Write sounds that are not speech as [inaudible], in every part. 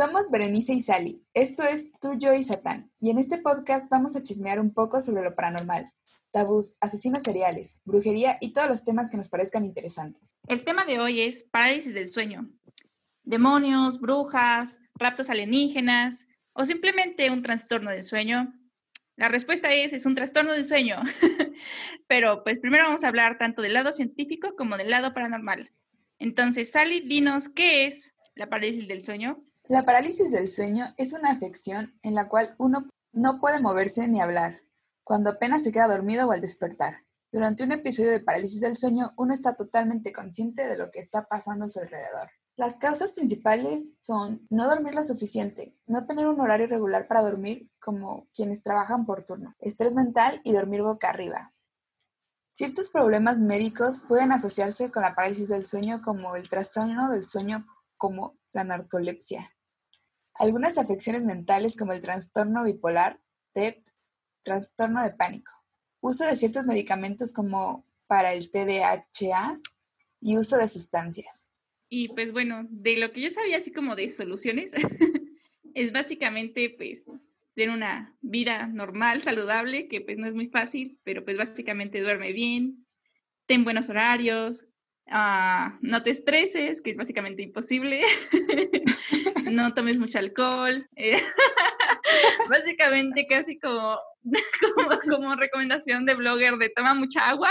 Somos Berenice y Sally. Esto es Tú, Yo y Satán. Y en este podcast vamos a chismear un poco sobre lo paranormal, tabús, asesinos seriales, brujería y todos los temas que nos parezcan interesantes. El tema de hoy es parálisis del sueño. Demonios, brujas, raptos alienígenas o simplemente un trastorno del sueño. La respuesta es, es un trastorno del sueño. [laughs] Pero pues primero vamos a hablar tanto del lado científico como del lado paranormal. Entonces, Sally, dinos, ¿qué es la parálisis del sueño? La parálisis del sueño es una afección en la cual uno no puede moverse ni hablar, cuando apenas se queda dormido o al despertar. Durante un episodio de parálisis del sueño, uno está totalmente consciente de lo que está pasando a su alrededor. Las causas principales son no dormir lo suficiente, no tener un horario regular para dormir como quienes trabajan por turno, estrés mental y dormir boca arriba. Ciertos problemas médicos pueden asociarse con la parálisis del sueño como el trastorno del sueño como la narcolepsia. Algunas afecciones mentales como el trastorno bipolar, TEP, trastorno de pánico, uso de ciertos medicamentos como para el TDAH y uso de sustancias. Y pues bueno, de lo que yo sabía así como de soluciones, [laughs] es básicamente pues tener una vida normal, saludable, que pues no es muy fácil, pero pues básicamente duerme bien, ten buenos horarios, uh, no te estreses, que es básicamente imposible, [laughs] no tomes mucho alcohol. Eh, [laughs] básicamente casi [laughs] como, como, recomendación de blogger de toma mucha agua.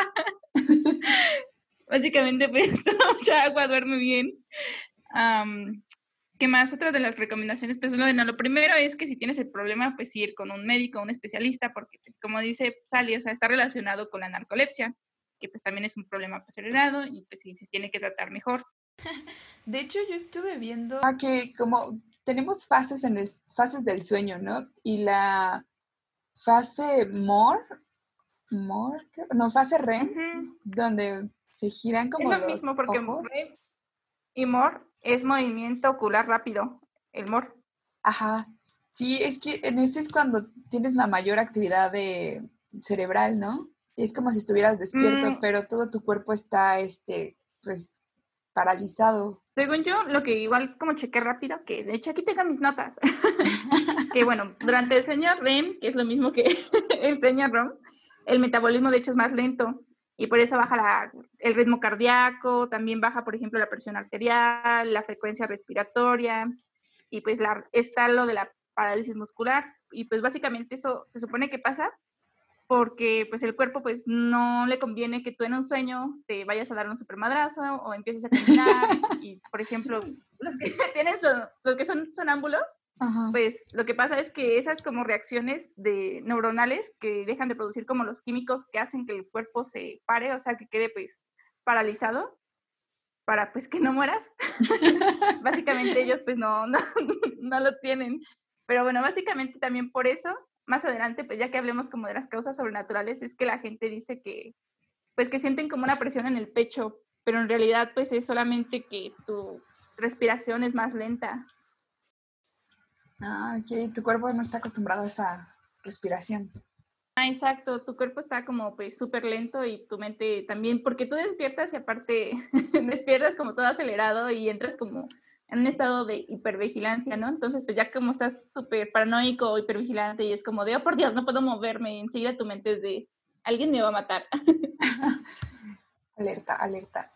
Básicamente pues [laughs] toma mucha agua, duerme bien. ¿Qué más? Otra de las recomendaciones, pues bueno, lo primero es que si tienes el problema, pues ir con un médico, un especialista, porque pues como dice Sally, o sea, está relacionado con la narcolepsia, que pues también es un problema acelerado y pues sí, se tiene que tratar mejor. De hecho, yo estuve viendo ah, que como tenemos fases en el, fases del sueño, ¿no? Y la fase MOR, MOR, no, fase REM, donde se giran como es lo mismo porque REM y MOR es movimiento ocular rápido, el MOR. Ajá. Sí, es que en ese es cuando tienes la mayor actividad de cerebral, ¿no? Es como si estuvieras despierto, mm. pero todo tu cuerpo está, este, pues, paralizado. Según yo, lo que igual como chequé rápido, que de hecho aquí tengo mis notas, [laughs] que bueno, durante el sueño REM, que es lo mismo que [laughs] el sueño REM, el metabolismo de hecho es más lento y por eso baja el ritmo cardíaco, también baja, por ejemplo, la presión arterial, la frecuencia respiratoria y pues la, está lo de la parálisis muscular y pues básicamente eso se supone que pasa porque pues el cuerpo pues no le conviene que tú en un sueño te vayas a dar un supermadrazo o empieces a caminar y por ejemplo los que [laughs] tienen son, los que son sonámbulos pues lo que pasa es que esas como reacciones de neuronales que dejan de producir como los químicos que hacen que el cuerpo se pare o sea que quede pues paralizado para pues que no mueras [laughs] básicamente ellos pues no, [laughs] no no lo tienen. Pero bueno básicamente también por eso más adelante, pues ya que hablemos como de las causas sobrenaturales, es que la gente dice que, pues que sienten como una presión en el pecho, pero en realidad pues es solamente que tu respiración es más lenta. Ah, ok, tu cuerpo no está acostumbrado a esa respiración. Ah, exacto, tu cuerpo está como pues súper lento y tu mente también, porque tú despiertas y aparte [laughs] despiertas como todo acelerado y entras como en un estado de hipervigilancia, ¿no? Entonces, pues ya como estás súper paranoico hipervigilante y es como de, oh, por Dios, no puedo moverme, enseguida tu mente es de, alguien me va a matar. [laughs] alerta, alerta.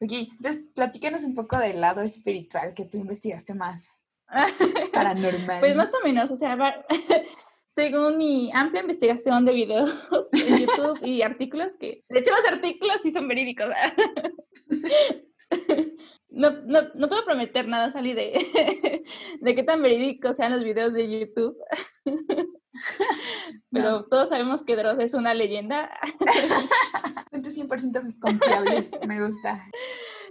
Ok, entonces platícanos un poco del lado espiritual que tú investigaste más. [laughs] Paranormal. pues más o menos, o sea, [laughs] según mi amplia investigación de videos en YouTube y artículos que, de hecho los artículos sí son verídicos. No, no, no, puedo prometer nada, Sally, de, [laughs] de qué tan verídicos sean los videos de YouTube. [laughs] Pero todos sabemos que Dross es una leyenda. [laughs] Fuentes 100% confiables, me gusta.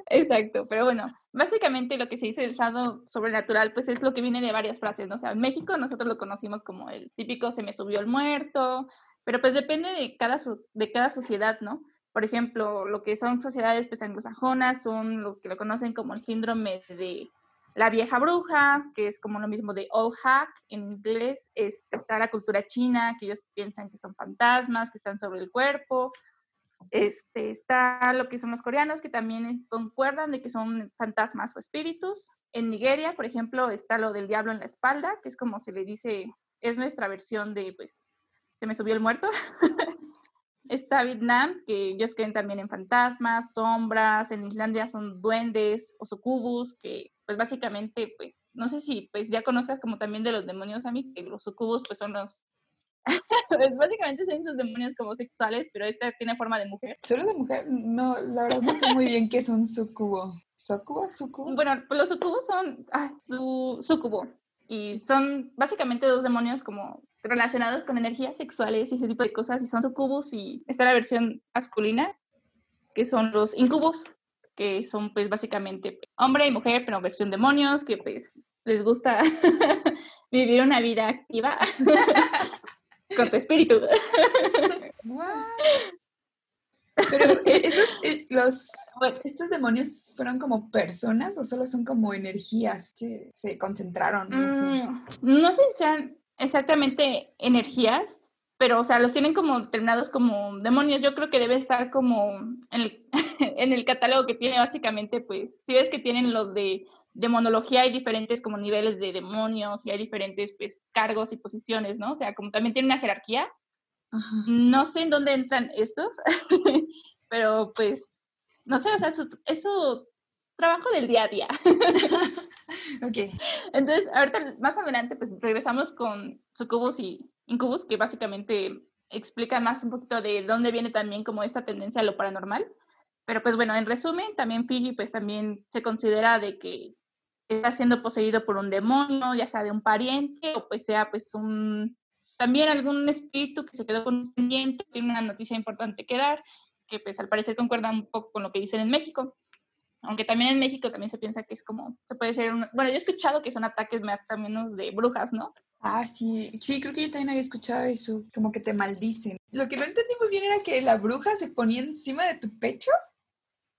Exacto, pero bueno, básicamente lo que se dice del estado sobrenatural, pues es lo que viene de varias frases, ¿no? O sea, en México nosotros lo conocimos como el típico se me subió el muerto, pero pues depende de cada, de cada sociedad, ¿no? Por ejemplo, lo que son sociedades pues, anglosajonas son lo que lo conocen como el síndrome de la vieja bruja, que es como lo mismo de old hack en inglés. Es, está la cultura china, que ellos piensan que son fantasmas, que están sobre el cuerpo. Este, está lo que son los coreanos, que también concuerdan de que son fantasmas o espíritus. En Nigeria, por ejemplo, está lo del diablo en la espalda, que es como se le dice, es nuestra versión de, pues, se me subió el muerto. [laughs] está Vietnam, que ellos creen también en fantasmas, sombras, en Islandia son duendes o sucubus, que pues básicamente, pues, no sé si pues ya conozcas como también de los demonios a mí, que los sucubus pues son los [laughs] pues básicamente son esos demonios como sexuales, pero esta tiene forma de mujer. ¿Solo de mujer? No, la verdad no sé muy bien qué es un sucubo. ¿Sucubo? ¿Sucubo? Bueno, pues los sucubos son ah, su, sucubo. Y son básicamente dos demonios como relacionados con energías sexuales y ese tipo de cosas. Y son sucubos y está la versión masculina, que son los incubos, que son pues básicamente hombre y mujer, pero versión demonios, que pues les gusta [laughs] vivir una vida activa [laughs] con tu espíritu. Pero eh, esos, eh, los, estos demonios fueron como personas o solo son como energías que se concentraron. No sé, mm, no sé si sean exactamente energías, pero o sea, los tienen como determinados como demonios. Yo creo que debe estar como en el, [laughs] en el catálogo que tiene básicamente, pues, si ves que tienen los de demonología hay diferentes como niveles de demonios y hay diferentes pues cargos y posiciones, ¿no? O sea, como también tiene una jerarquía. No sé en dónde entran estos, [laughs] pero pues, no sé, o sea, es su, trabajo del día a día. [laughs] ok. Entonces, ahorita más adelante, pues regresamos con sucubus y incubus, que básicamente explica más un poquito de dónde viene también como esta tendencia a lo paranormal. Pero pues bueno, en resumen, también Fiji pues también se considera de que está siendo poseído por un demonio, ya sea de un pariente o pues sea pues un también algún espíritu que se quedó con un pendiente, tiene una noticia importante que dar, que pues al parecer concuerda un poco con lo que dicen en México. Aunque también en México también se piensa que es como, se puede ser, bueno, yo he escuchado que son ataques más o menos de brujas, ¿no? Ah, sí, sí, creo que yo también había escuchado eso, como que te maldicen. Lo que no entendí muy bien era que la bruja se ponía encima de tu pecho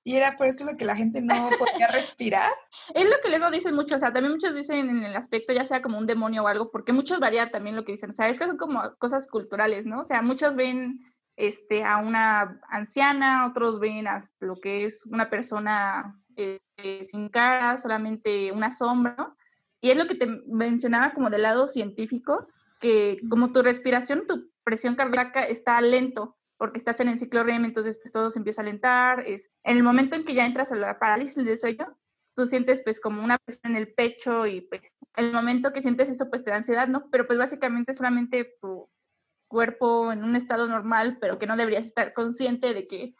y era por eso lo que la gente no [laughs] podía respirar. Es lo que luego dicen muchos, o sea, también muchos dicen en el aspecto ya sea como un demonio o algo, porque muchos varían también lo que dicen, o sea, es que son como cosas culturales, ¿no? O sea, muchos ven este, a una anciana, otros ven a lo que es una persona este, sin cara, solamente una sombra, Y es lo que te mencionaba como del lado científico, que como tu respiración, tu presión cardíaca está lento, porque estás en el ciclo REM, entonces pues todo se empieza a alentar. Es, en el momento en que ya entras a la parálisis del sueño, tú sientes pues como una presión en el pecho y pues el momento que sientes eso pues te da ansiedad, ¿no? Pero pues básicamente solamente tu cuerpo en un estado normal, pero que no deberías estar consciente de que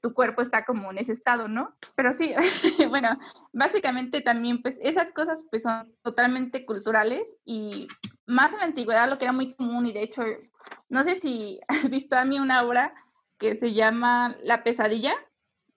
tu cuerpo está como en ese estado, ¿no? Pero sí, [laughs] bueno, básicamente también pues esas cosas pues son totalmente culturales y más en la antigüedad lo que era muy común y de hecho no sé si [laughs] has visto a mí una obra que se llama La pesadilla,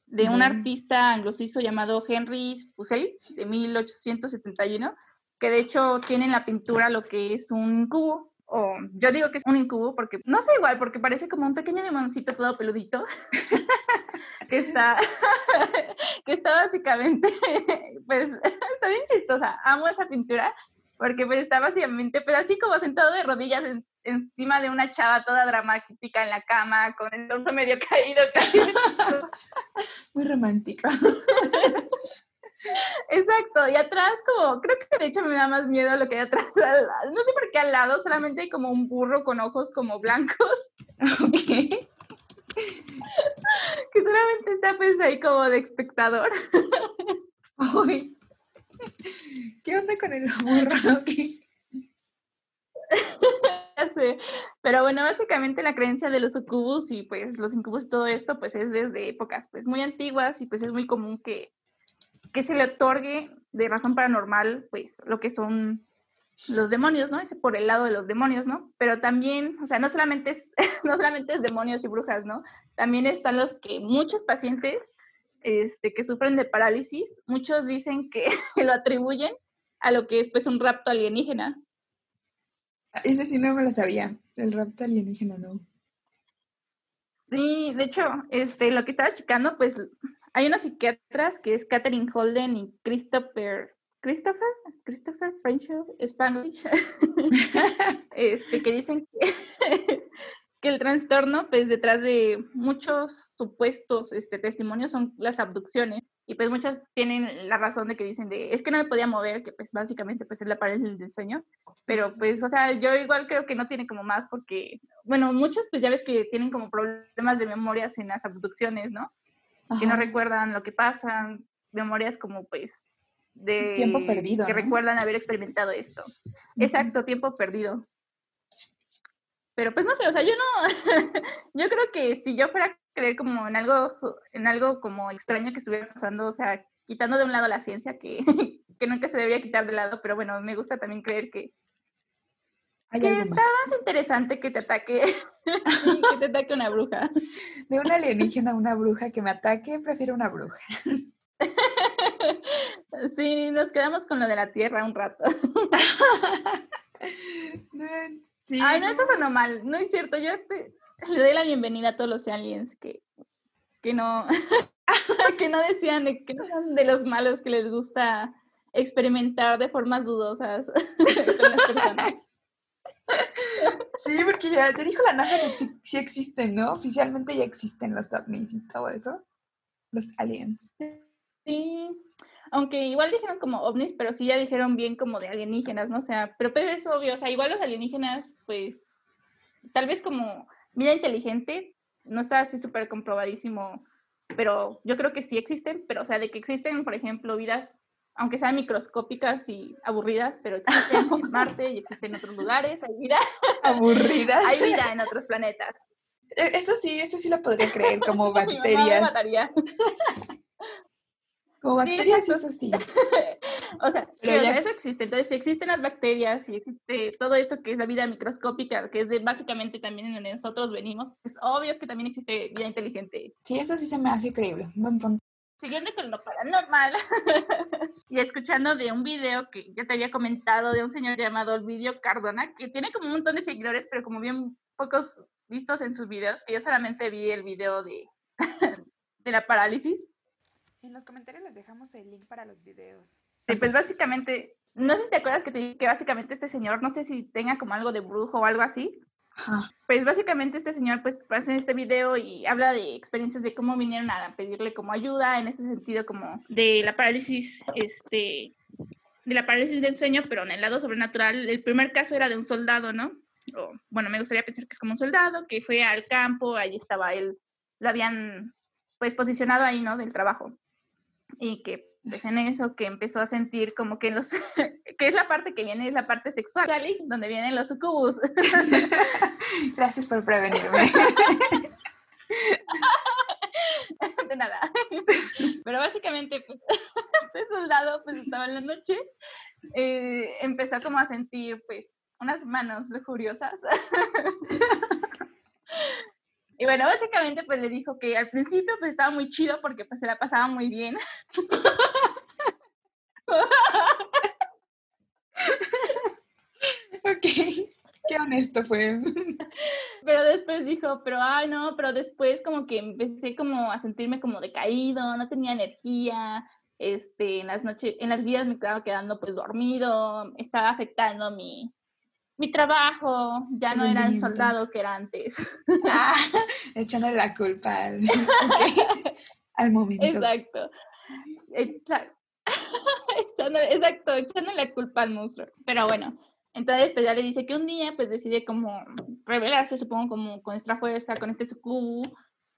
de un artista anglosizo llamado Henry Fuseli, de 1871, que de hecho tiene en la pintura lo que es un cubo, o yo digo que es un incubo porque no sé igual, porque parece como un pequeño limoncito todo peludito, [laughs] que está, [laughs] que está básicamente, [laughs] pues está bien chistosa, amo esa pintura, porque pues está básicamente, pues así como sentado de rodillas encima de una chava toda dramática en la cama, con el torso medio caído, casi. Muy romántica. Exacto, y atrás como, creo que de hecho me da más miedo lo que hay atrás, [laughs] no sé por qué al lado solamente hay como un burro con ojos como blancos. [laughs] Ok. que solamente está pues ahí como de espectador. Uy. ¿Qué onda con el burro? [laughs] Pero bueno, básicamente la creencia de los sucubus y pues los incubus y todo esto pues es desde épocas pues muy antiguas y pues es muy común que, que se le otorgue de razón paranormal pues lo que son los demonios, ¿no? Es por el lado de los demonios, ¿no? Pero también, o sea, no solamente es, [laughs] no solamente es demonios y brujas, ¿no? También están los que muchos pacientes este, que sufren de parálisis, muchos dicen que [laughs] lo atribuyen a lo que es pues un rapto alienígena. Ese sí no me lo sabía, el rapto alienígena, ¿no? Sí, de hecho, este, lo que estaba checando, pues hay unas psiquiatras que es Catherine Holden y Christopher, Christopher, Christopher French Spanglish, [laughs] este, que dicen que, [laughs] que el trastorno, pues detrás de muchos supuestos este, testimonios son las abducciones. Y pues muchas tienen la razón de que dicen de, es que no me podía mover, que pues básicamente pues es la parálisis del sueño. Pero pues, o sea, yo igual creo que no tiene como más porque, bueno, muchos pues ya ves que tienen como problemas de memorias en las abducciones, ¿no? Que no recuerdan lo que pasa, memorias como pues de... Tiempo perdido. Que recuerdan haber experimentado esto. Exacto, tiempo perdido. Pero pues no sé, o sea, yo no, [laughs] yo creo que si yo fuera a creer como en algo, en algo como extraño que estuviera pasando, o sea, quitando de un lado la ciencia, que, [laughs] que nunca se debería quitar de lado, pero bueno, me gusta también creer que, que está más interesante que te ataque, [laughs] [laughs] que te ataque una bruja. De una alienígena a una bruja que me ataque, prefiero una bruja. [laughs] Sí, nos quedamos con lo de la tierra un rato. Ay, no, esto sonó mal, no es cierto. Yo le doy la bienvenida a todos los aliens que, que no, que no decían de, que no son de los malos que les gusta experimentar de formas dudosas con las personas. Sí, porque ya te dijo la NASA que sí existen, ¿no? Oficialmente ya existen los ovnis y todo eso. Los aliens. Sí, aunque igual dijeron como ovnis, pero sí ya dijeron bien como de alienígenas, ¿no? O sea, pero pues es obvio, o sea, igual los alienígenas, pues, tal vez como vida inteligente, no está así súper comprobadísimo, pero yo creo que sí existen, pero o sea, de que existen, por ejemplo, vidas, aunque sean microscópicas y aburridas, pero existen en [laughs] Marte y existen en otros lugares, hay vida. Aburridas. hay vida en otros planetas. E, esto sí, esto sí lo podría creer como [laughs] bacterias. [laughs] Como bacterias, sí, eso sí. o sea, eso existe. Entonces, si existen las bacterias, y existe todo esto que es la vida microscópica, que es de básicamente también en donde nosotros venimos, es obvio que también existe vida inteligente. Sí, eso sí se me hace creíble. Buen punto. Siguiendo con lo paranormal [laughs] y escuchando de un video que ya te había comentado de un señor llamado Olvidio Cardona, que tiene como un montón de seguidores, pero como bien pocos vistos en sus videos, que yo solamente vi el video de, [laughs] de la parálisis en los comentarios les dejamos el link para los videos. Sí, pues básicamente, no sé si te acuerdas que te que básicamente este señor, no sé si tenga como algo de brujo o algo así. Pues básicamente este señor pues en este video y habla de experiencias de cómo vinieron a pedirle como ayuda en ese sentido como de la parálisis, este, de la parálisis del sueño, pero en el lado sobrenatural. El primer caso era de un soldado, ¿no? O, bueno, me gustaría pensar que es como un soldado que fue al campo, ahí estaba él, lo habían pues posicionado ahí, ¿no? Del trabajo y que pues en eso que empezó a sentir como que los, [laughs] que es la parte que viene, es la parte sexual, donde vienen los sucubus. [laughs] Gracias por prevenirme. [laughs] De nada. Pero básicamente, pues, este soldado pues estaba en la noche, eh, empezó como a sentir pues unas manos lujuriosas y bueno, básicamente pues le dijo que al principio pues estaba muy chido porque pues se la pasaba muy bien. [laughs] ok, qué honesto fue. [laughs] Pero después dijo, pero ay no, pero después como que empecé como a sentirme como decaído, no tenía energía, este, en las noches, en las días me estaba quedando pues dormido, estaba afectando mi, mi trabajo ya no era el soldado que era antes. [laughs] Ah, echándole la culpa al, momento. Exacto. Exacto. [laughs] echándole, la culpa al monstruo. Pero bueno, entonces pues ya le dice que un día pues decide como revelarse, supongo, como con esta fuerza, con este sucubu,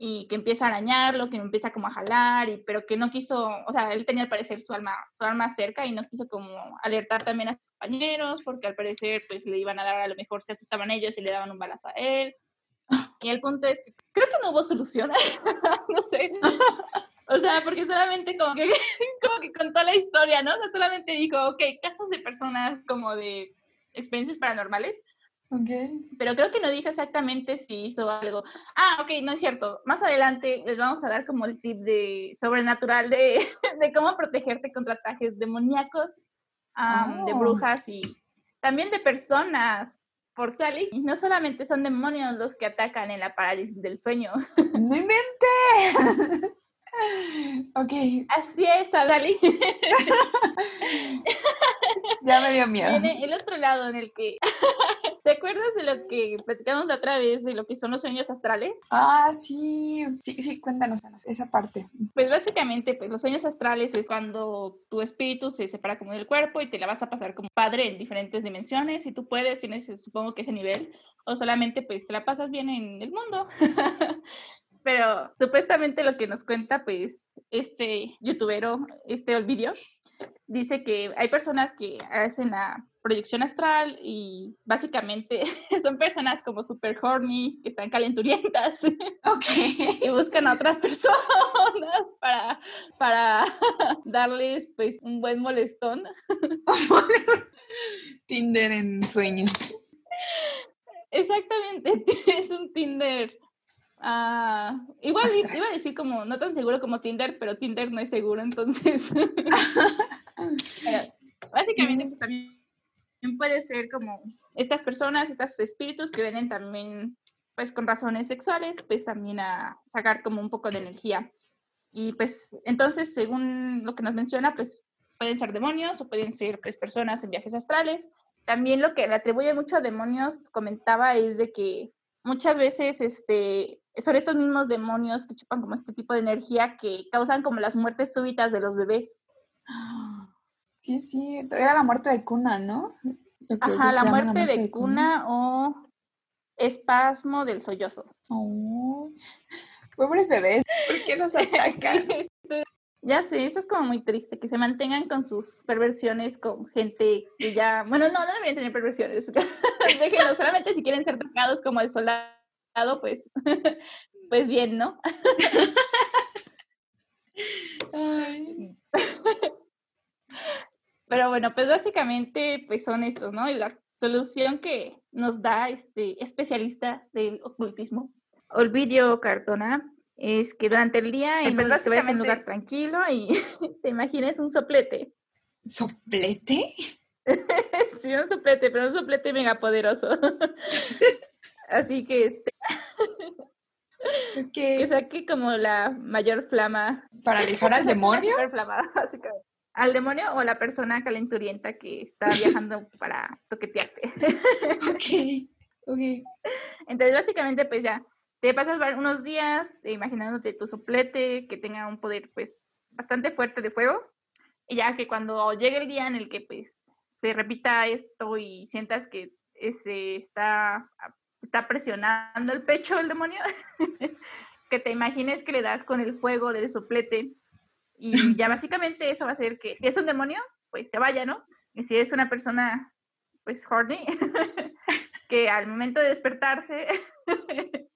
y que empieza a arañarlo, que empieza como a jalar, y, pero que no quiso, o sea, él tenía al parecer su alma, su alma cerca y no quiso como alertar también a sus compañeros, porque al parecer pues le iban a dar a lo mejor se asustaban ellos y le daban un balazo a él. [laughs] Y el punto es que creo que no hubo solución, [laughs] no sé. O sea, porque solamente como que, [laughs] como que contó la historia, ¿no? O sea, solamente dijo, ok, casos de personas como de experiencias paranormales, Okay. Pero creo que no dijo exactamente si hizo algo. Ah, ok, no es cierto. Más adelante les vamos a dar como el tip de sobrenatural de, [laughs] de cómo protegerte contra ataques demoníacos, de oh. brujas y también de personas. Porque no solamente son demonios los que atacan en la parálisis del sueño. [laughs] ¡No inventes! Ok. Así es, Adali. [laughs] ya me dio miedo. Viene el otro lado en el que [laughs] ¿Te acuerdas de lo que platicamos la otra vez, de lo que son los sueños astrales? Ah, sí, sí, sí, cuéntanos esa parte. Pues básicamente, pues los sueños astrales es cuando tu espíritu se separa como del cuerpo y te la vas a pasar como padre en diferentes dimensiones, y tú puedes, tienes supongo que ese nivel, o solamente pues te la pasas bien en el mundo. [laughs] Pero supuestamente lo que nos cuenta, pues, este youtubero, este Olvidio, dice que hay personas que hacen la proyección astral y básicamente [laughs] son personas como super horny, que están calenturientas [laughs] okay. y buscan a otras [laughs] personas para, para darles pues un buen molestón. Tinder en sueños. Exactamente, es un Tinder Ah, igual iba a decir como, no tan seguro como Tinder, pero Tinder no es seguro, entonces. [laughs] básicamente, pues también puede ser como estas personas, estos espíritus que vienen también, pues con razones sexuales, pues también a sacar como un poco de energía. Y pues entonces, según lo que nos menciona, pues pueden ser demonios o pueden ser pues personas en viajes astrales. También lo que le atribuye mucho a demonios, comentaba, es de que muchas veces este, son estos mismos demonios que chupan como este tipo de energía que causan como las muertes súbitas de los bebés. Sí, sí, era la muerte de cuna, ¿no? Ajá, la muerte, de, cuna, o espasmo del sollozo. Oh, pobres bebés, ¿por qué nos [laughs] atacan? Ya sé, eso es como muy triste, que se mantengan con sus perversiones con gente que ya, bueno, no, no deberían tener perversiones, [laughs] déjenlo, solamente si quieren ser tocados como el soldado pues, [laughs] pues bien, ¿no? [laughs] Pero bueno, pues básicamente pues son estos, ¿no? Y la solución que nos da este especialista del ocultismo, Olvidio Cartona, es que durante el día en verdad se vayas a un lugar tranquilo y [laughs] te imagines un soplete. ¿Soplete? [laughs] sí, un soplete, pero un soplete mega poderoso. [laughs] Así que este, que saque como la mayor flama. ¿Para alejar al demonio? Al demonio o la persona calenturienta que está viajando para toquetearte. ok, ok. Entonces, básicamente, pues ya, te pasas unos días imaginándote tu soplete que tenga un poder, pues, bastante fuerte de fuego. Y ya que cuando llegue el día en el que, pues, se repita esto y sientas que se está está presionando el pecho del demonio, [laughs] que te imagines que le das con el fuego del soplete y ya básicamente eso va a hacer que si es un demonio, pues se vaya, ¿no? Y si es una persona, pues horny, [laughs] que al momento de despertarse [laughs]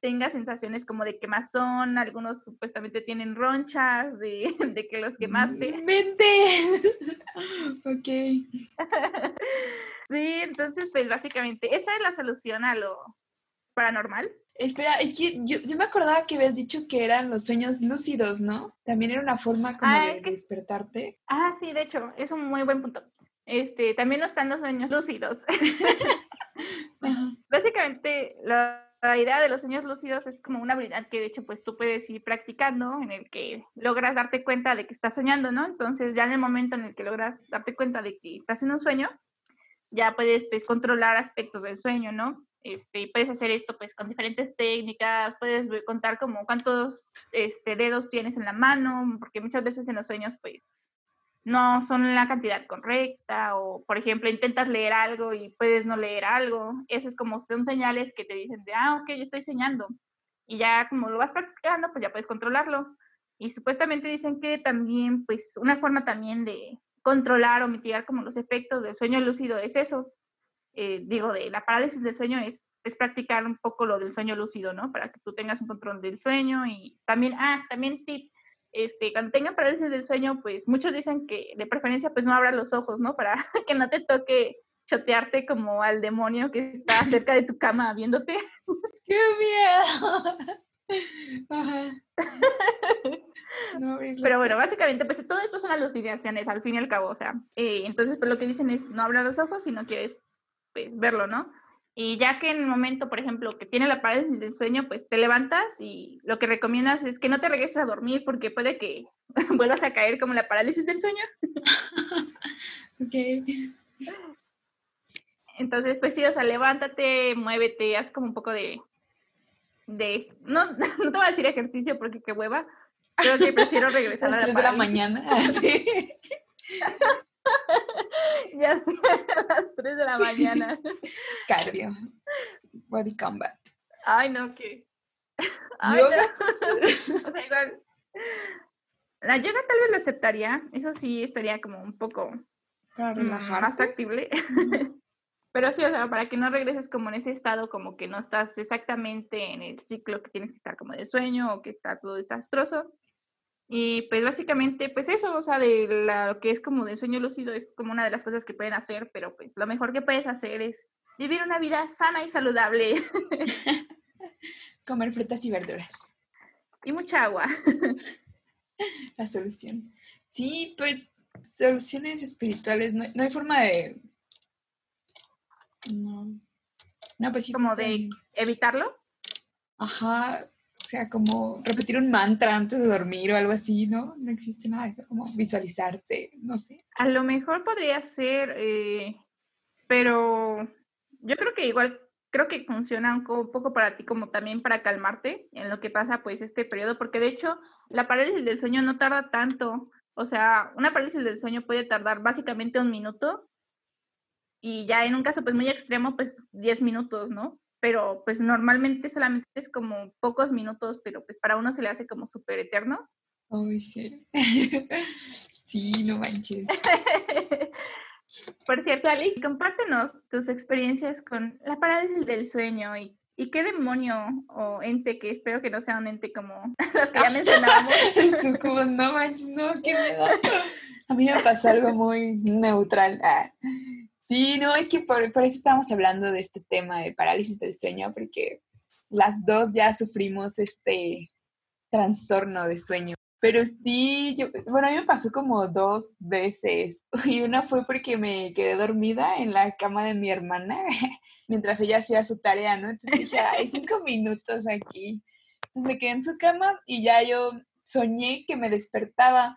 tenga sensaciones como de quemazón, algunos supuestamente tienen ronchas de, [laughs] de que los quemaste. ¡Mente! [laughs] ok. Sí, entonces, pues básicamente, esa es la solución a lo paranormal. Espera, es que yo, me acordaba que habías dicho que eran los sueños lúcidos, ¿no? También era una forma como ah, de despertarte. Ah, sí, de hecho, es un muy buen punto. Este, también no están los sueños lúcidos. [laughs] Básicamente, la, la, idea de los sueños lúcidos es como una habilidad que de hecho pues tú puedes ir practicando en el que logras darte cuenta de que estás soñando, ¿no? Entonces ya en el momento en el que logras darte cuenta de que estás en un sueño, ya puedes pues, controlar aspectos del sueño, ¿no? Este, puedes hacer esto pues con diferentes técnicas, puedes contar como cuántos este, dedos tienes en la mano, porque muchas veces en los sueños pues no son la cantidad correcta o por ejemplo intentas leer algo y puedes no leer algo, eso es como son señales que te dicen de, ah, ok, yo estoy soñando y ya como lo vas practicando pues ya puedes controlarlo y supuestamente dicen que también pues una forma también de controlar o mitigar como los efectos del sueño lúcido es eso. Eh, digo, de la parálisis del sueño es, es practicar un poco lo del sueño lúcido, ¿no? Para que tú tengas un control del sueño y también, ah, también tip, este, cuando tengan parálisis del sueño, pues muchos dicen que de preferencia pues no abras los ojos, ¿no? Para [laughs] que no te toque chotearte como al demonio que está [laughs] cerca de tu cama viéndote. ¡Qué miedo! [laughs] Pero bueno, básicamente, pues todo esto son alucinaciones al fin y al cabo, o sea, eh, entonces pues lo que dicen es no abrir los ojos si no quieres pues verlo, ¿no? Y ya que en el momento, por ejemplo, que tiene la parálisis del sueño, pues te levantas y lo que recomiendas es que no te regreses a dormir porque puede que [laughs] vuelvas a caer como la parálisis del sueño. [laughs] ok. Entonces, pues sí, o sea, levántate, muévete, haz como un poco de, de, no, [laughs] no te voy a decir ejercicio porque qué hueva, pero sí prefiero regresar a, las 3 de la mañana. Sí. [laughs] ya sé, a las 3 de la mañana. [laughs] Cardio. Body combat. Ay, no, ¿qué? [laughs] Ay, No. o sea, igual. La yoga tal vez lo aceptaría. Eso sí estaría como un poco mm, más factible. Pero sí, o sea, para que no regreses como en ese estado, como que no estás exactamente en el ciclo que tienes que estar como de sueño o que está todo desastroso. Y pues básicamente, pues eso, o sea, de lo que es como de sueño lúcido es como una de las cosas que pueden hacer, pero pues lo mejor que puedes hacer es vivir una vida sana y saludable. [laughs] Comer frutas y verduras. Y mucha agua. [laughs] La solución. Sí, pues soluciones espirituales, no, hay forma de... No. No, pues sí. Como de evitarlo. Ajá, o sea, como repetir un mantra antes de dormir o algo así, ¿no? No existe nada de eso, como visualizarte, no sé. A lo mejor podría ser, eh, pero yo creo que igual, creo que funciona un poco para ti como también para calmarte en lo que pasa pues este periodo, porque de hecho la parálisis del sueño no tarda tanto, o sea, una parálisis del sueño puede tardar básicamente un minuto y ya en un caso pues muy extremo pues 10 minutos, ¿no? Pero pues normalmente solamente es como pocos minutos, pero pues para uno se le hace como súper eterno. Ay, sí. [laughs] sí, no manches. [laughs] Por cierto, Ali, compártenos tus experiencias con la parálisis del sueño y, y qué demonio o ente, que espero que no sea un ente como [laughs] los que ya mencionábamos. como, no manches, no, qué miedo. A mí me pasó algo muy neutral. Ah. Sí, no, es que por, eso estamos hablando de este tema de parálisis del sueño, porque las dos ya sufrimos este trastorno de sueño. Pero sí, yo, bueno, a mí me pasó como dos veces. [laughs] Y una fue porque me quedé dormida en la cama de mi hermana [laughs] mientras ella hacía su tarea, ¿no? Entonces dije, hay [laughs] cinco minutos aquí. Entonces me quedé en su cama y ya yo soñé que me despertaba.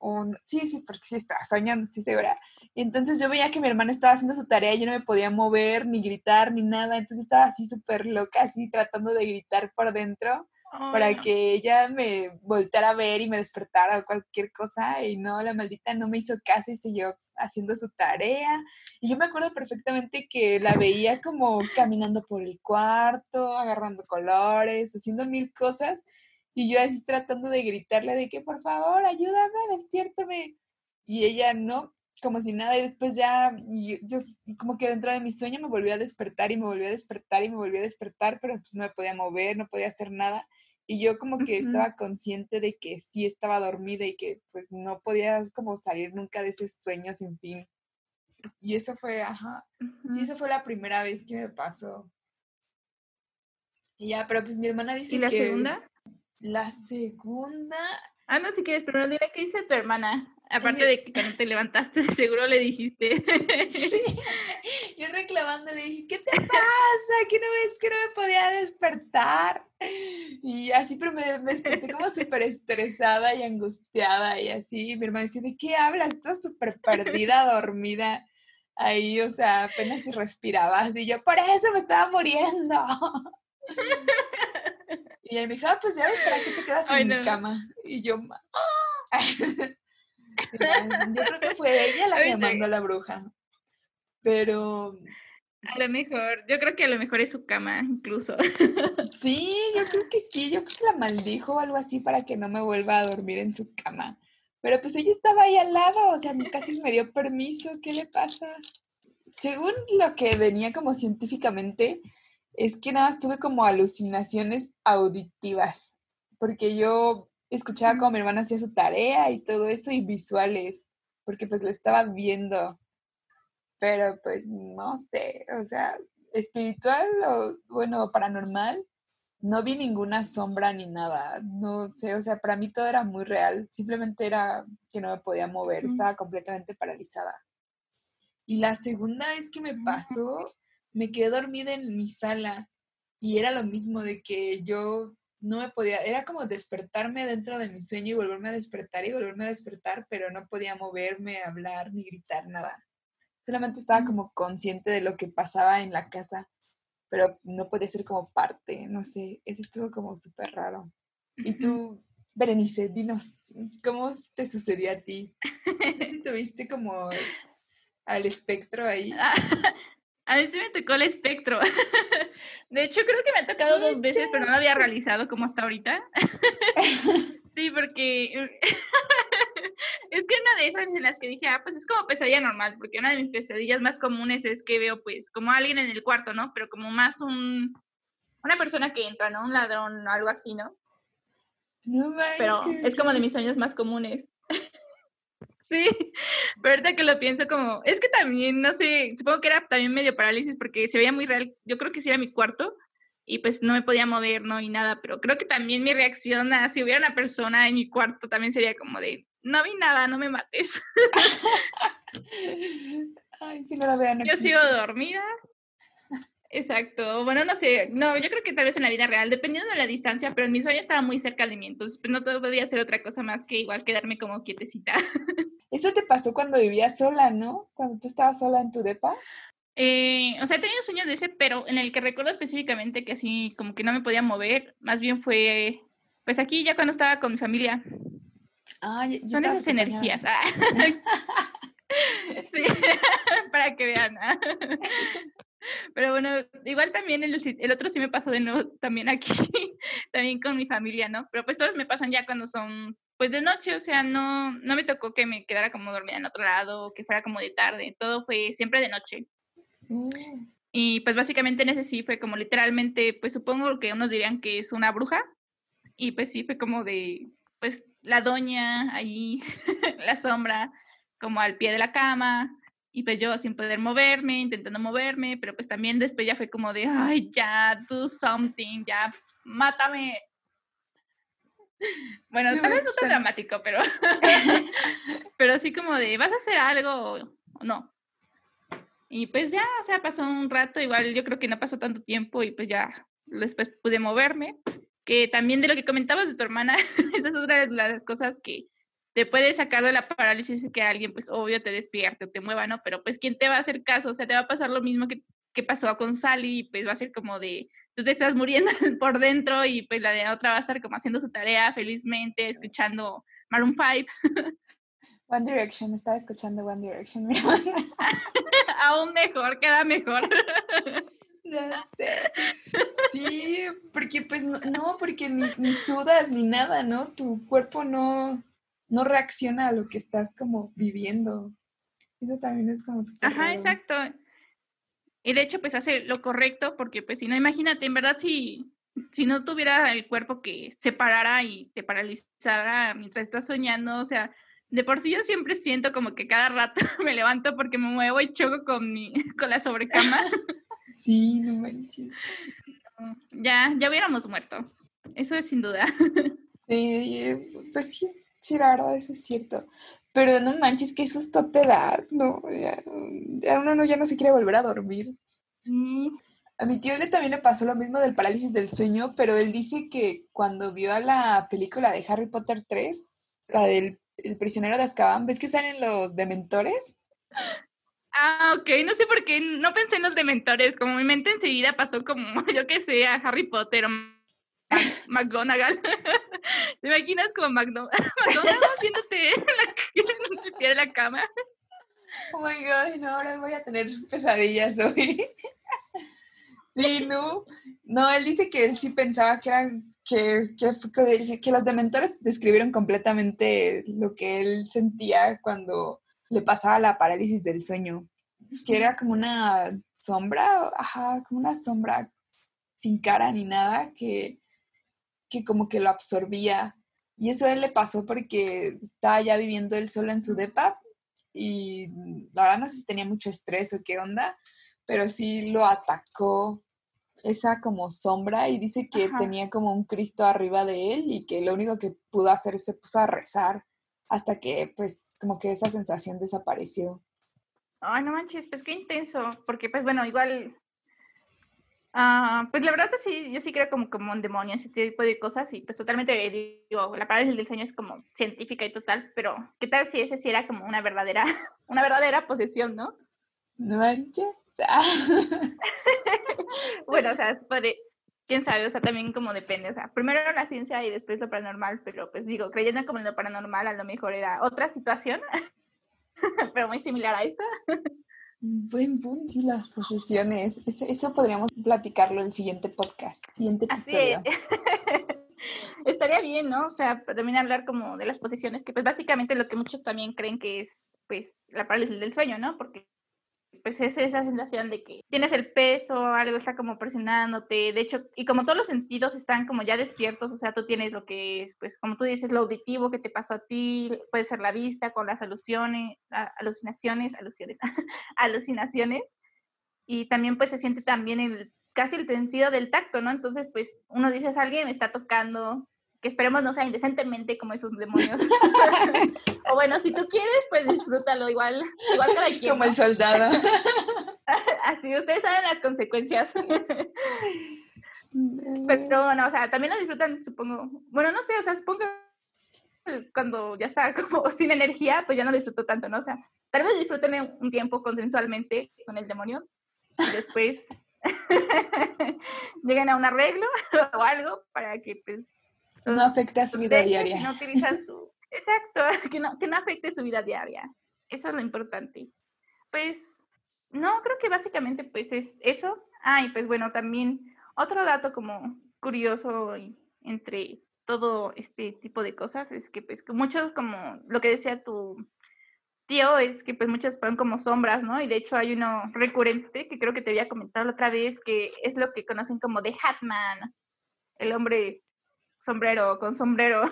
Un, sí, sí, porque sí estaba soñando, estoy segura. Y entonces yo veía que mi hermana estaba haciendo su tarea y yo no me podía mover, ni gritar, ni nada. Entonces estaba así súper loca, así tratando de gritar por dentro para que ella me volteara a ver y me despertara o cualquier cosa. Y no, la maldita no me hizo caso y siguió haciendo su tarea. Y yo me acuerdo perfectamente que la veía como caminando por el cuarto, agarrando colores, haciendo mil cosas. Y yo así tratando de gritarle de que por favor, ayúdame, despiértame. Y ella no, como si nada, y después ya, y yo, como que dentro de mi sueño me volví a despertar y me volví a despertar y me volví a despertar, pero pues no me podía mover, no podía hacer nada. Y yo como que estaba consciente de que sí estaba dormida y que pues no podía como salir nunca de ese sueño sin fin. Y eso fue, ajá, sí, eso fue la primera vez que me pasó. Y ya, pero pues mi hermana dice que... ¿Y la segunda? La segunda... Ah, no, si quieres, pero dime qué dice tu hermana. Aparte de que cuando te levantaste, [laughs] seguro le dijiste. Sí, yo reclamando le dije, ¿qué te pasa? ¿Qué no ves que no me podía despertar? Y así, pero me, desperté como súper estresada y angustiada y así. mi hermana dice, ¿de qué hablas? Estás súper perdida, dormida. Ahí, o sea, apenas si respirabas. Y yo, por eso me estaba muriendo. [laughs] Y ella me dijo, ah, pues ya ves, ¿para qué te quedas en mi cama? Y yo, ¡Ah! [laughs] Yo creo que fue ella la que mandó a la bruja. Pero. A lo mejor, yo creo que a lo mejor es su cama, incluso. [laughs] Sí, yo creo que sí, yo creo que la maldijo o algo así para que no me vuelva a dormir en su cama. Pero pues ella estaba ahí al lado, o sea, casi me dio permiso, ¿qué le pasa? Según lo que venía como científicamente, es que nada más tuve como alucinaciones auditivas, porque yo escuchaba como mi hermana hacía su tarea y todo eso y visuales, porque pues lo estaba viendo. Pero pues no sé, o sea, espiritual o bueno, paranormal, no vi ninguna sombra ni nada, no sé, o sea, para mí todo era muy real, simplemente era que no me podía mover, estaba completamente paralizada. Y la segunda vez que me pasó, me quedé dormida en mi sala y era lo mismo de que yo no me podía, era como despertarme dentro de mi sueño y volverme a despertar y volverme a despertar, pero no podía moverme, hablar ni gritar nada. Solamente estaba como consciente de lo que pasaba en la casa, pero no podía ser como parte, no sé, eso estuvo como súper raro. Y tú, Berenice, dinos, ¿cómo te sucedió a ti? ¿Tú [laughs] sí tuviste como al espectro ahí? A mí sí me tocó el espectro. [laughs] De hecho, creo que me ha tocado dos veces, pero no lo había realizado como hasta ahorita. [laughs] Sí, porque [laughs] es que una de esas en las que dije, ah, pues es como pesadilla normal, porque una de mis pesadillas más comunes es que veo pues como alguien en el cuarto, ¿no? Pero como más un, una persona que entra, ¿no? Un ladrón o algo así, ¿no? No Pero es como de mis sueños más comunes. Sí, pero ahorita que lo pienso como, es que también, no sé, supongo que era también medio parálisis porque se veía muy real, yo creo que sí era mi cuarto y pues no me podía mover, no, y nada, pero creo que también mi reacción a si hubiera una persona en mi cuarto también sería como de, no vi nada, no me mates. [laughs] Ay, si no la vean. Yo sigo dormida, Exacto. Bueno, no sé. No, yo creo que tal vez en la vida real, dependiendo de la distancia, pero en mi sueño estaba muy cerca de mí, entonces pues, no podía hacer otra cosa más que igual quedarme como quietecita. [laughs] Eso te pasó cuando vivías sola, ¿no? Cuando tú estabas sola en tu depa. Eh, o sea, he tenido sueños de ese, pero en el que recuerdo específicamente que así como que no me podía mover, más bien fue, pues aquí ya cuando estaba con mi familia. Ah, Son esas energías. Ah. [laughs] sí, [laughs] para que vean. Pero bueno, igual también el, el, otro sí me pasó de nuevo también aquí, [laughs] también con mi familia, ¿no? Pero pues todos me pasan ya cuando son, pues de noche, o sea, no, no me tocó que me quedara como dormida en otro lado que fuera como de tarde, todo fue siempre de noche. Mm. Y pues básicamente en ese sí fue como literalmente, pues supongo que unos dirían que es una bruja, y pues sí fue como de, pues la doña ahí, [laughs] la sombra, como al pie de la cama, y pues yo sin poder moverme, intentando moverme, pero pues también después ya fue como de, ay, ya, do something, ya, mátame. [laughs] Bueno, tal vez no tan dramático, pero, [laughs] pero así como de, ¿vas a hacer algo o no? Y pues ya, o sea, pasó un rato, igual yo creo que no pasó tanto tiempo y pues ya después pude moverme. Que también de lo que comentabas de tu hermana, [laughs] esa es otra de las cosas que te puede sacar de la parálisis que alguien, pues obvio, te despierte o te mueva, ¿no? Pero pues, ¿quién te va a hacer caso? O sea, te va a pasar lo mismo que, que pasó con Sally, pues va a ser como de, tú te estás muriendo [laughs] por dentro y pues la de otra va a estar como haciendo su tarea felizmente, escuchando Maroon 5. [laughs] One Direction, estaba escuchando One Direction. [laughs] Aún mejor, queda mejor. No sé. Sí, porque pues no, no porque ni, ni, sudas ni nada, ¿no? Tu cuerpo no, no reacciona a lo que estás como viviendo. Eso también es como... Ajá, exacto. Y de hecho, pues hace lo correcto, porque pues si no, imagínate, en verdad, si, si no tuviera el cuerpo que se parara y te paralizara mientras estás soñando, o sea, de por sí yo siempre siento como que cada rato [laughs] me levanto porque me muevo y choco con, mi, [laughs] con la sobrecama. [laughs] Sí, no manches. Ya, ya hubiéramos muerto. Eso es sin duda. Sí, pues sí, Sí, la verdad, eso es cierto. Pero no manches, que susto te da, no, ya, uno ya no se quiere volver a dormir. Mm. A mi tío le también le pasó lo mismo del parálisis del sueño, pero él dice que cuando vio a la película de Harry Potter 3, la del el prisionero de Azkaban, ¿ves que salen los dementores? Ah, ok, no sé por qué, no pensé en los dementores, como mi mente enseguida pasó como, [laughs] yo qué sé, a Harry Potter [laughs] McGonagall. [laughs] ¿Te imaginas como [laughs] McDonald's, viéndote en, la, el pie de la cama? Oh my god, no, ahora voy a tener pesadillas hoy. Sí, no. No, él dice que él sí pensaba que eran que, que, que los dementores describieron completamente lo que él sentía cuando le pasaba la parálisis del sueño. Que era como una sombra, ajá, como una sombra sin cara ni nada, que que como que lo absorbía. Y eso a él le pasó porque estaba ya viviendo él solo en su depa y la verdad no sé si tenía mucho estrés o qué onda, pero sí lo atacó esa como sombra y dice que tenía como un Cristo arriba de él y que lo único que pudo hacer se puso a rezar hasta que pues como que esa sensación desapareció. Ay, no manches, pues qué intenso, porque pues bueno, igual Ah, pues la verdad, pues sí, yo sí creo como, como un demonio, ese tipo de cosas, y pues totalmente digo, la parálisis del sueño es como científica y total, pero ¿qué tal si ese sí era como una verdadera, [laughs] una verdadera posesión, ¿no? No manches. [laughs] bueno, o sea, quién sabe, o sea, también como depende, o sea, primero la ciencia y después lo paranormal, pero pues digo, creyendo como en lo paranormal, a lo mejor era otra situación, [laughs] pero muy similar a esta. Buen punto, sí, las posesiones. Eso, podríamos platicarlo en el siguiente podcast, siguiente episodio. [laughs] Estaría bien, ¿no? O sea, también hablar como de las posesiones, que pues básicamente lo que muchos también creen que es pues la parálisis del sueño, ¿no? Porque pues es esa sensación de que tienes el peso, algo está como presionándote, de hecho, y como todos los sentidos están como ya despiertos, o sea, tú tienes lo que es, pues como tú dices, lo auditivo que te pasó a ti, puede ser la vista con las alusiones, alucinaciones, alusiones, [laughs] alucinaciones, y también pues se siente también el, casi el sentido del tacto, ¿no? Entonces, pues uno dice, alguien me está tocando, que esperemos no sea indecentemente como esos demonios. [laughs] o bueno, si tú quieres, pues disfrútalo igual, igual cada quien. Como el soldado. [laughs] Así, ustedes saben las consecuencias. [laughs] Pero bueno, o sea, también lo disfrutan, supongo. Bueno, no sé, o sea, supongo cuando ya está como sin energía, pues ya no disfruto tanto, ¿no? O sea, tal vez disfruten un tiempo consensualmente con el demonio y después lleguen a un arreglo o algo para que pues no afecte a su vida diaria. no utilizan [laughs] su... Exacto, [laughs] que no, que no afecte su vida diaria. Eso es lo importante. Pues, no, creo que básicamente pues es eso. Ah, y pues bueno, también otro dato como curioso entre todo este tipo de cosas es que pues que muchos como lo que decía tu tío es que pues muchos fueron como sombras, ¿no? Y de hecho hay uno recurrente que creo que te había comentado la otra vez que es lo que conocen como The Hatman, el hombre sombrero, con sombrero.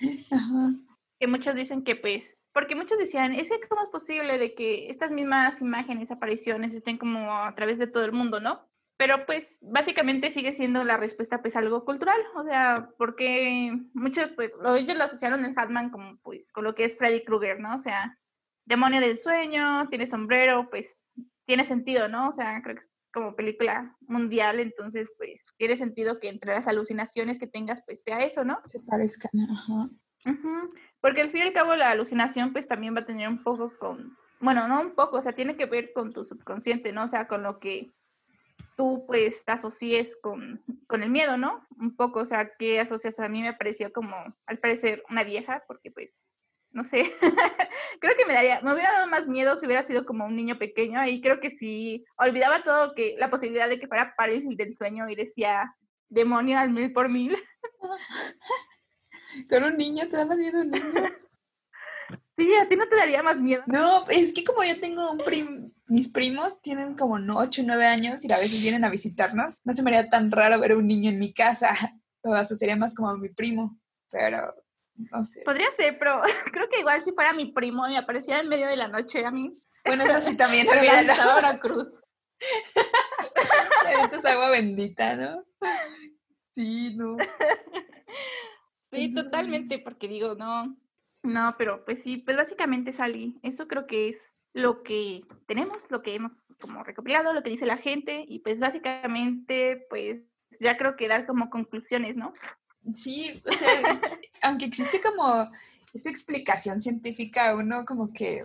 [laughs] Que muchos dicen que pues, porque muchos decían, es que cómo es posible de que estas mismas imágenes, apariciones estén como a través de todo el mundo, ¿no? Pero pues básicamente sigue siendo la respuesta pues algo cultural, o sea, porque muchos pues ellos lo asociaron el Hatman como pues con lo que es Freddy Krueger, ¿no? O sea, demonio del sueño, tiene sombrero, pues tiene sentido, ¿no? O sea, creo que como película mundial, entonces pues tiene sentido que entre las alucinaciones que tengas pues sea eso, ¿no? Se parezcan, ajá. Porque al fin y al cabo la alucinación pues también va a tener un poco con, bueno, no un poco, o sea, tiene que ver con tu subconsciente, ¿no? O sea, con lo que tú pues te asocies con, con el miedo, ¿no? Un poco, o sea, ¿qué asocias? A mí me pareció como, al parecer, una vieja, porque pues no sé, [laughs] creo que me daría, me hubiera dado más miedo si hubiera sido como un niño pequeño y creo que si olvidaba todo que la posibilidad de que fuera parálisis del sueño y decía demonio al mil por mil. [laughs] Con un niño te da más miedo un niño. [laughs] Sí, a ti no te daría más miedo. No, es que como yo tengo un primo, mis primos tienen como 8 o 9 años y a veces vienen a visitarnos, no se me haría tan raro ver un niño en mi casa, o sería más como mi primo, pero no sé. Podría ser, pero [laughs] creo que igual si fuera mi primo y me aparecía en medio de la noche a mí. Bueno, eso sí también. [laughs] Olvídalo. la cruz. Esto es agua bendita, ¿no? Sí, no. [laughs] Sí, totalmente, porque digo, no, no, pero pues sí, pues básicamente salí. Eso creo que es lo que tenemos, lo que hemos como recopilado, lo que dice la gente, y pues básicamente, pues ya creo que dar como conclusiones, ¿no? Sí, o sea, [laughs] aunque existe como esa explicación científica, uno como que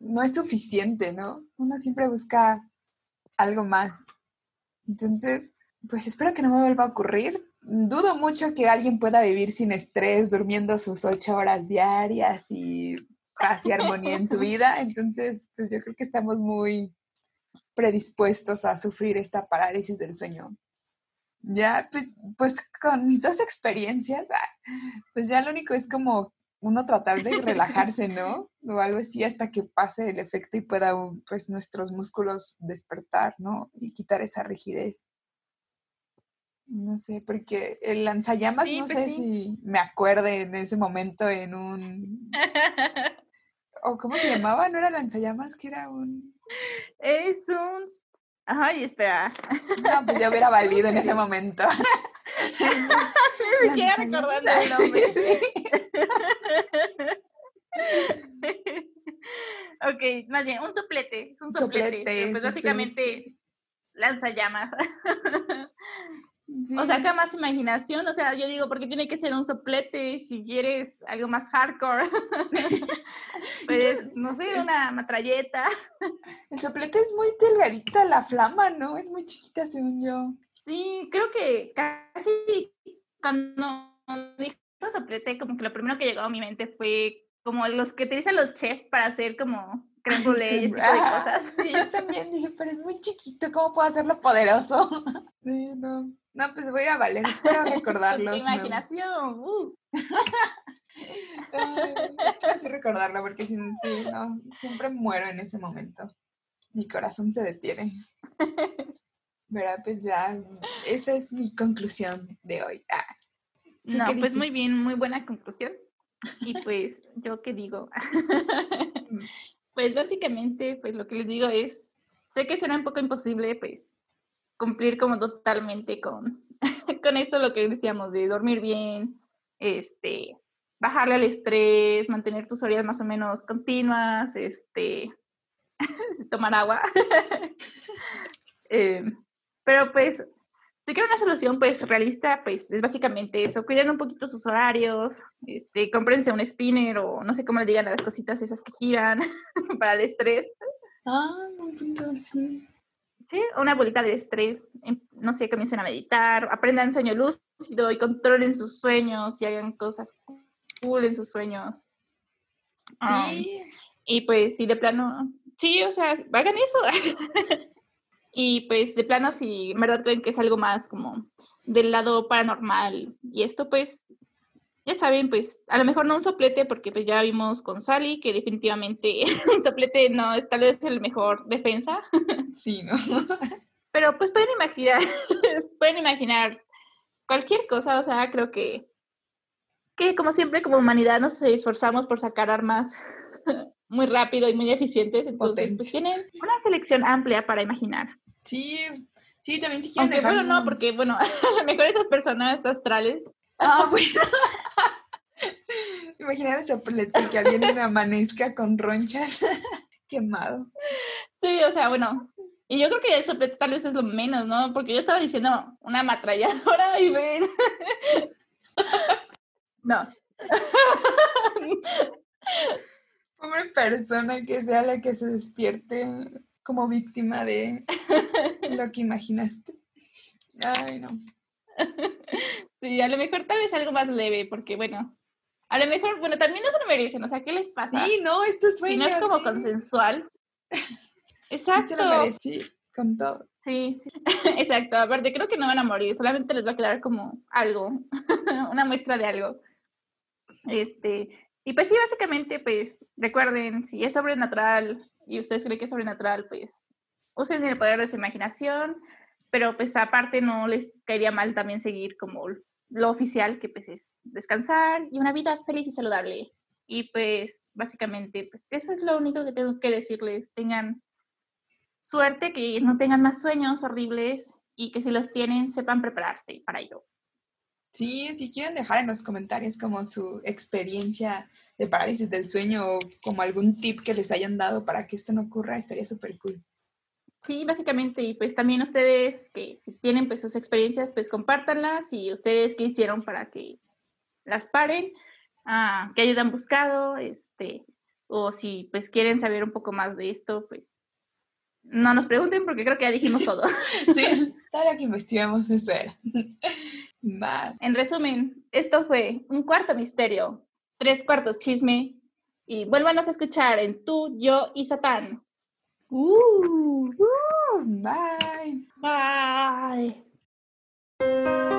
no es suficiente, ¿no? Uno siempre busca algo más. Entonces, pues espero que no me vuelva a ocurrir. Dudo mucho que alguien pueda vivir sin estrés, durmiendo sus ocho horas diarias y casi armonía en su [laughs] vida. Entonces, pues yo creo que estamos muy predispuestos a sufrir esta parálisis del sueño. Ya, pues, pues con mis dos experiencias, ah, pues ya lo único es como uno tratar de relajarse, ¿no? [laughs] O algo así hasta que pase el efecto y pueda, pues, nuestros músculos despertar, ¿no? Y quitar esa rigidez. No sé, porque el lanzallamas, no pues sé si me acuerde en ese momento en un... [laughs] ¿O cómo se llamaba? ¿No era lanzallamas? Que era un... Es un Ay, espera. No, pues yo hubiera valido en ese momento. Ni siquiera recordando el nombre. ok, más bien, un soplete. Es un soplete. pues básicamente lanza llamas. O saca más imaginación, o sea, yo digo, porque tiene que ser un soplete si quieres algo más hardcore. [laughs] pues, no sé, una matralleta. El soplete es muy delgadita la flama, ¿no? Es muy chiquita, según yo. Sí, creo que casi cuando dije soplete, como que lo primero que llegó a mi mente fue como los que utilizan los chefs para hacer como creme brulee y ese [laughs] tipo de cosas. Sí, yo también dije, pero es muy chiquito, ¿cómo puedo hacerlo poderoso? [laughs] Sí, no. No, pues voy a valer, [laughs] espero recordarlo. imaginación. Uh. [laughs] así recordarlo, porque si, no, siempre muero en ese momento. Mi corazón se detiene. Pero pues ya, esa es mi conclusión de hoy. Ah. No, pues muy bien, muy buena conclusión. Y pues, ¿yo qué digo? Mm. [laughs] pues básicamente, pues lo que les digo es, sé que será un poco imposible, pues, cumplir como totalmente con, [laughs] con esto lo que decíamos, de dormir bien, este, bajarle al estrés, mantener tus horas más o menos continuas, este, [laughs] tomar agua. [laughs] eh, pero pues, si quieren una solución pues realista, pues es básicamente eso, cuiden un poquito sus horarios, este, cómprense un spinner o no sé cómo le digan a las cositas esas que giran para el estrés. Ah, punto, sí. Sí, una bolita de estrés, em, no sé, comiencen a meditar, aprendan sueño lúcido y controlen sus sueños y hagan cosas cool en sus sueños. Sí. y pues, si de plano, sí, o sea, hagan eso. [laughs] Y pues de plano, si en verdad creen que es algo más como del lado paranormal y esto, pues ya saben, pues a lo mejor no un soplete, porque pues ya vimos con Sally que definitivamente [laughs] un soplete no es tal vez el mejor defensa. [laughs] Sí, ¿no? [laughs] Pero pues pueden imaginar, pueden imaginar cualquier cosa, o sea, creo que, que como siempre como humanidad nos esforzamos por sacar armas muy rápido y muy eficientes, entonces pues tienen una selección amplia para imaginar. Sí, sí, también si quieren Aunque bueno, no, porque bueno, a lo mejor esas personas astrales. Ah, bueno. [laughs] Imaginar ese que alguien amanezca con ronchas [laughs] quemado. Sí, o sea, bueno, y yo creo que eso tal vez es lo menos, ¿no? Porque yo estaba diciendo una ametralladora y ven. [laughs] no. Pobre persona que sea la que se despierte como víctima de lo que imaginaste. Ay, no. Sí, a lo mejor tal vez algo más leve, porque bueno, a lo mejor, bueno, también no se lo merecen, o sea, ¿qué les pasa? Sí, no, esto es Si no es como consensual. Exacto. [laughs] Sí, se lo merecí, con todo. Sí, sí, [laughs] exacto. Aparte, creo que no van a morir, solamente les va a quedar como algo, [laughs] una muestra de algo. Este, y pues sí, básicamente, pues recuerden, si es sobrenatural y ustedes creen que es sobrenatural, pues usen el poder de su imaginación, pero pues aparte no les caería mal también seguir como lo oficial, que pues es descansar y una vida feliz y saludable. Y pues básicamente, pues eso es lo único que tengo que decirles. Tengan suerte, que no tengan más sueños horribles y que si los tienen, sepan prepararse para ellos. Sí, si quieren dejar en los comentarios como su experiencia de parálisis del sueño o como algún tip que les hayan dado para que esto no ocurra, estaría súper cool. Sí, básicamente, y pues también ustedes que si tienen pues sus experiencias, pues compártanlas y ustedes qué hicieron para que las paren, ah, qué ayuda han buscado, este, o si pues quieren saber un poco más de esto, pues no nos pregunten porque creo que ya dijimos todo. [laughs] sí, tal que investigamos eso era. [laughs] En resumen, esto fue un cuarto misterio, tres cuartos chisme y vuélvanos a escuchar en Tú, Yo y Satán. Uh, uh, bye. Bye.